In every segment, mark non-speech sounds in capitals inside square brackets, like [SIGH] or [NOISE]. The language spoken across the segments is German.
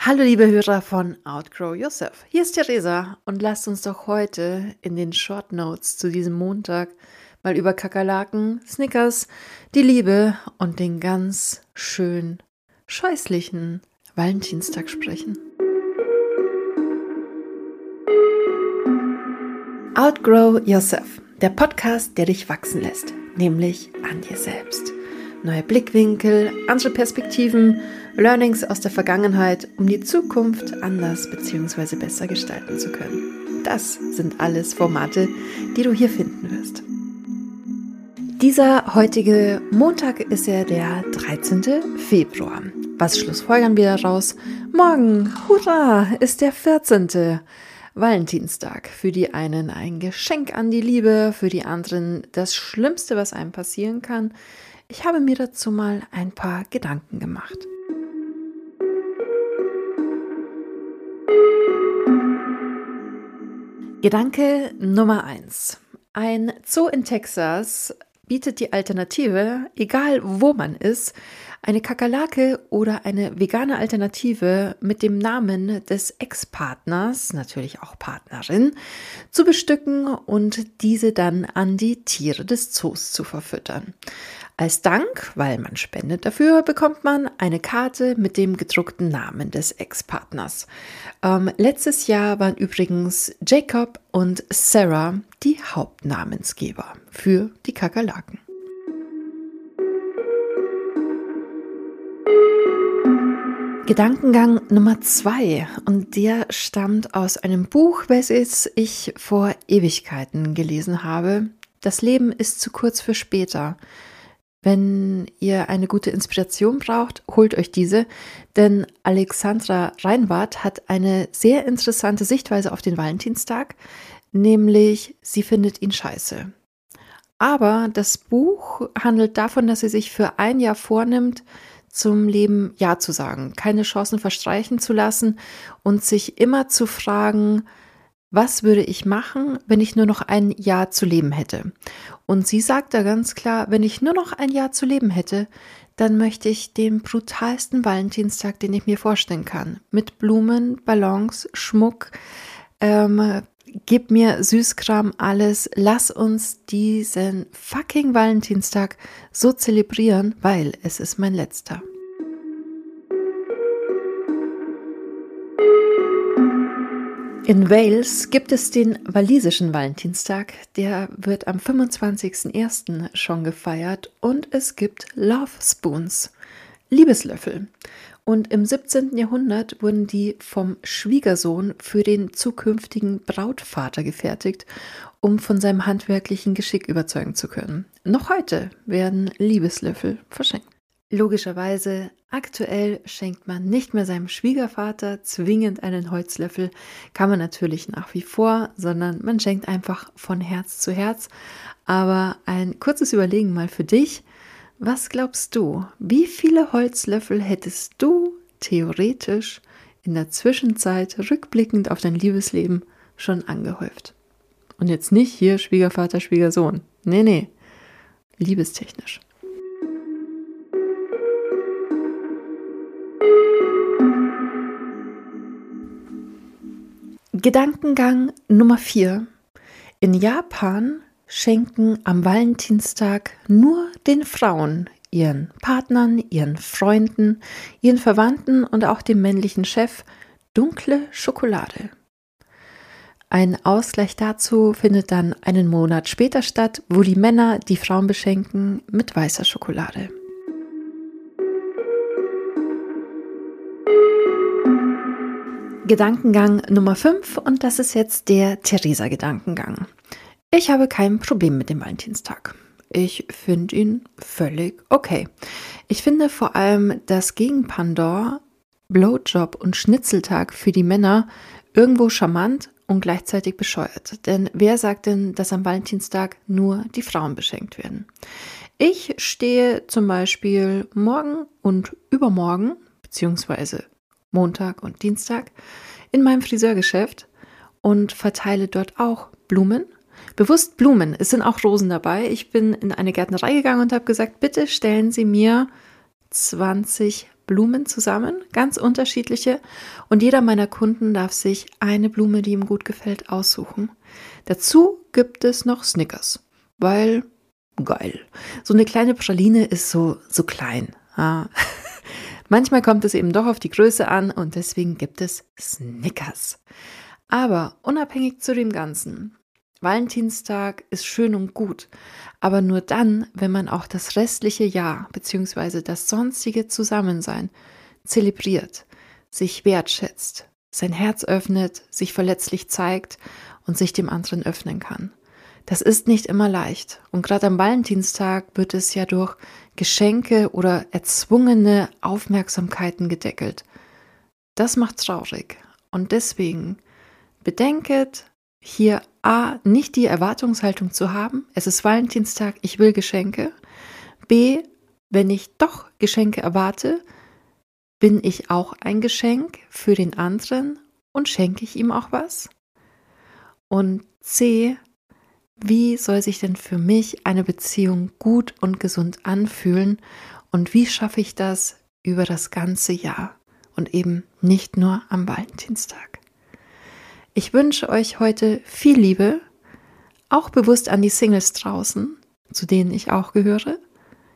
Hallo liebe Hörer von Outgrow Yourself. Hier ist Theresa und lasst uns doch heute in den Short Notes zu diesem Montag mal über Kakerlaken, Snickers, die Liebe und den ganz schön scheußlichen Valentinstag sprechen. Outgrow Yourself, der Podcast, der dich wachsen lässt, nämlich an dir selbst neue Blickwinkel, andere Perspektiven, Learnings aus der Vergangenheit, um die Zukunft anders bzw. besser gestalten zu können. Das sind alles Formate, die du hier finden wirst. Dieser heutige Montag ist ja der 13. Februar. Was schlussfolgern wir daraus? Morgen, hurra, ist der 14. Valentinstag. Für die einen ein Geschenk an die Liebe, für die anderen das Schlimmste, was einem passieren kann. Ich habe mir dazu mal ein paar Gedanken gemacht. Gedanke Nummer 1. Ein Zoo in Texas bietet die Alternative, egal wo man ist, eine Kakerlake oder eine vegane Alternative mit dem Namen des Ex-Partners, natürlich auch Partnerin, zu bestücken und diese dann an die Tiere des Zoos zu verfüttern. Als Dank, weil man spendet dafür, bekommt man eine Karte mit dem gedruckten Namen des Ex-Partners. Ähm, letztes Jahr waren übrigens Jacob und Sarah die Hauptnamensgeber für die Kakerlaken. Gedankengang Nummer zwei und der stammt aus einem Buch, welches ich vor Ewigkeiten gelesen habe. Das Leben ist zu kurz für später. Wenn ihr eine gute Inspiration braucht, holt euch diese, denn Alexandra Reinwart hat eine sehr interessante Sichtweise auf den Valentinstag, nämlich sie findet ihn scheiße. Aber das Buch handelt davon, dass sie sich für ein Jahr vornimmt, zum Leben Ja zu sagen, keine Chancen verstreichen zu lassen und sich immer zu fragen, was würde ich machen, wenn ich nur noch ein Jahr zu leben hätte? Und sie sagt da ganz klar, wenn ich nur noch ein Jahr zu leben hätte, dann möchte ich den brutalsten Valentinstag, den ich mir vorstellen kann. Mit Blumen, Ballons, Schmuck, ähm, gib mir Süßkram, alles. Lass uns diesen fucking Valentinstag so zelebrieren, weil es ist mein letzter. In Wales gibt es den walisischen Valentinstag, der wird am 25.01. schon gefeiert und es gibt Love Spoons, Liebeslöffel. Und im 17. Jahrhundert wurden die vom Schwiegersohn für den zukünftigen Brautvater gefertigt, um von seinem handwerklichen Geschick überzeugen zu können. Noch heute werden Liebeslöffel verschenkt. Logischerweise, aktuell schenkt man nicht mehr seinem Schwiegervater zwingend einen Holzlöffel, kann man natürlich nach wie vor, sondern man schenkt einfach von Herz zu Herz. Aber ein kurzes Überlegen mal für dich. Was glaubst du, wie viele Holzlöffel hättest du theoretisch in der Zwischenzeit rückblickend auf dein Liebesleben schon angehäuft? Und jetzt nicht hier Schwiegervater, Schwiegersohn. Nee, nee. Liebestechnisch. Gedankengang Nummer 4. In Japan schenken am Valentinstag nur den Frauen, ihren Partnern, ihren Freunden, ihren Verwandten und auch dem männlichen Chef dunkle Schokolade. Ein Ausgleich dazu findet dann einen Monat später statt, wo die Männer die Frauen beschenken mit weißer Schokolade. Gedankengang Nummer 5 und das ist jetzt der Theresa-Gedankengang. Ich habe kein Problem mit dem Valentinstag. Ich finde ihn völlig okay. Ich finde vor allem das Gegenpandor Blowjob und Schnitzeltag für die Männer irgendwo charmant und gleichzeitig bescheuert. Denn wer sagt denn, dass am Valentinstag nur die Frauen beschenkt werden? Ich stehe zum Beispiel morgen und übermorgen, beziehungsweise Montag und Dienstag in meinem Friseurgeschäft und verteile dort auch Blumen. Bewusst Blumen. Es sind auch Rosen dabei. Ich bin in eine Gärtnerei gegangen und habe gesagt, bitte stellen Sie mir 20 Blumen zusammen, ganz unterschiedliche. Und jeder meiner Kunden darf sich eine Blume, die ihm gut gefällt, aussuchen. Dazu gibt es noch Snickers, weil geil. So eine kleine Praline ist so, so klein. Ja. [LAUGHS] Manchmal kommt es eben doch auf die Größe an und deswegen gibt es Snickers. Aber unabhängig zu dem Ganzen, Valentinstag ist schön und gut, aber nur dann, wenn man auch das restliche Jahr bzw. das sonstige Zusammensein zelebriert, sich wertschätzt, sein Herz öffnet, sich verletzlich zeigt und sich dem anderen öffnen kann. Das ist nicht immer leicht. Und gerade am Valentinstag wird es ja durch Geschenke oder erzwungene Aufmerksamkeiten gedeckelt. Das macht traurig. Und deswegen bedenket hier A, nicht die Erwartungshaltung zu haben, es ist Valentinstag, ich will Geschenke. B, wenn ich doch Geschenke erwarte, bin ich auch ein Geschenk für den anderen und schenke ich ihm auch was? Und C, wie soll sich denn für mich eine Beziehung gut und gesund anfühlen und wie schaffe ich das über das ganze Jahr und eben nicht nur am Valentinstag. Ich wünsche euch heute viel Liebe, auch bewusst an die Singles draußen, zu denen ich auch gehöre.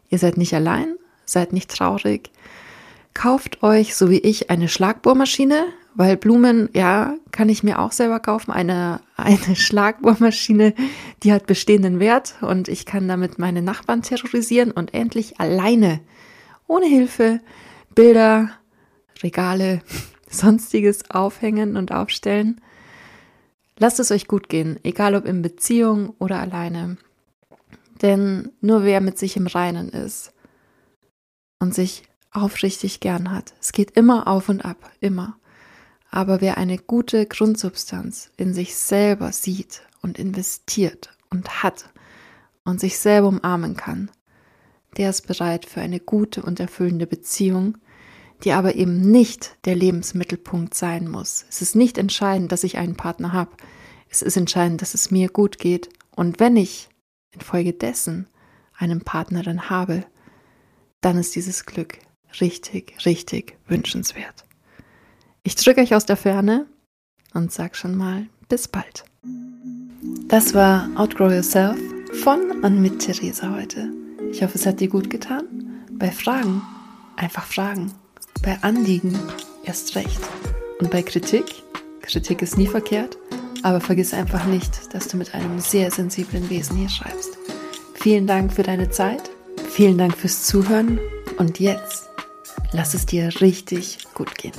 Ihr seid nicht allein, seid nicht traurig. Kauft euch, so wie ich, eine Schlagbohrmaschine, weil Blumen, ja, kann ich mir auch selber kaufen. Eine, eine [LAUGHS] Schlagbohrmaschine, die hat bestehenden Wert und ich kann damit meine Nachbarn terrorisieren und endlich alleine, ohne Hilfe, Bilder, Regale, [LAUGHS] sonstiges aufhängen und aufstellen. Lasst es euch gut gehen, egal ob in Beziehung oder alleine. Denn nur wer mit sich im Reinen ist und sich aufrichtig gern hat, es geht immer auf und ab, immer aber wer eine gute Grundsubstanz in sich selber sieht und investiert und hat und sich selber umarmen kann, der ist bereit für eine gute und erfüllende Beziehung, die aber eben nicht der Lebensmittelpunkt sein muss. Es ist nicht entscheidend, dass ich einen Partner habe. Es ist entscheidend, dass es mir gut geht. Und wenn ich infolgedessen einen Partner dann habe, dann ist dieses Glück richtig, richtig wünschenswert. Ich drücke euch aus der Ferne und sag schon mal bis bald. Das war Outgrow Yourself von und mit Theresa heute. Ich hoffe, es hat dir gut getan. Bei Fragen einfach fragen. Bei Anliegen erst recht. Und bei Kritik, Kritik ist nie verkehrt, aber vergiss einfach nicht, dass du mit einem sehr sensiblen Wesen hier schreibst. Vielen Dank für deine Zeit, vielen Dank fürs Zuhören und jetzt lass es dir richtig gut gehen.